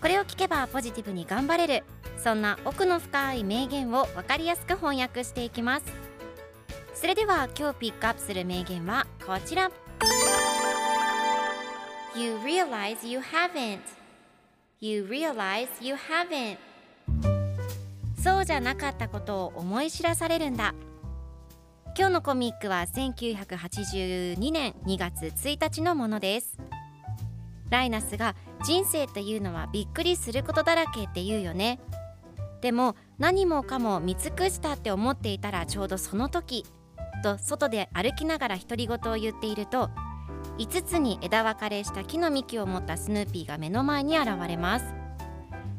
これを聞けばポジティブに頑張れる。そんな奥の深い名言を分かりやすく翻訳していきます。それでは今日ピックアップする名言はこちら。You realize you haven't. You realize you haven't. そうじゃなかったことを思い知らされるんだ。今日のコミックは1982年2月1日のものです。ライナスが人生っていうのはびっくりすることだらけって言うよね。でも何もかも見尽くしたって思っていたらちょうどその時と外で歩きながら独り言を言っていると5つに枝分かれした木の幹を持ったスヌーピーが目の前に現れます。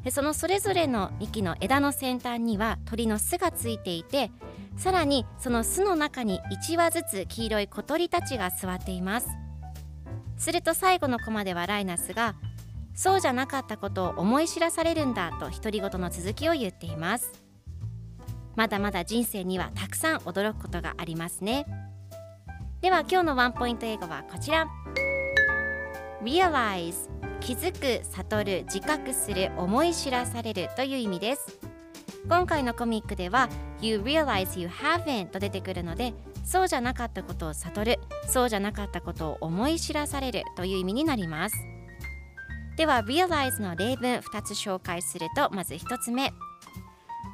でそのそれぞれの幹の枝の先端には鳥の巣がついていてさらにその巣の中に1羽ずつ黄色い小鳥たちが座っています。すると最後のコマではライナスがそうじゃなかったことを思い知らされるんだと独り言の続きを言っています。まだまだ人生にはたくさん驚くことがありますね。では今日のワンポイント英語はこちら。Realize 気づく、悟る、自覚する、思い知らされるという意味です。今回のコミックでは You realize you haven't と出てくるのでそうじゃなかったことを悟るそうじゃなかったことを思い知らされるという意味になります。では realize の例文2つ紹介するとまず1つ目。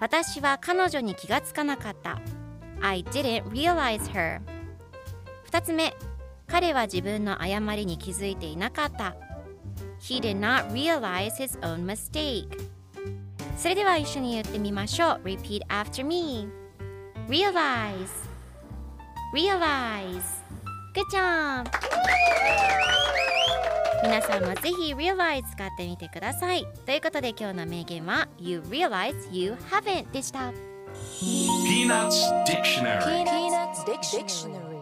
私は彼女に気がつかなかった。I didn't realize her 2つ目。彼は自分の誤りに気づいていなかった。He did not realize his own mistake それでは一緒に言ってみましょう Repeat after me Realize Realize Good job 皆さんもぜひ Realize 使ってみてくださいということで今日の名言は You realize you haven't でした Peanuts Dictionary Peanuts Dictionary.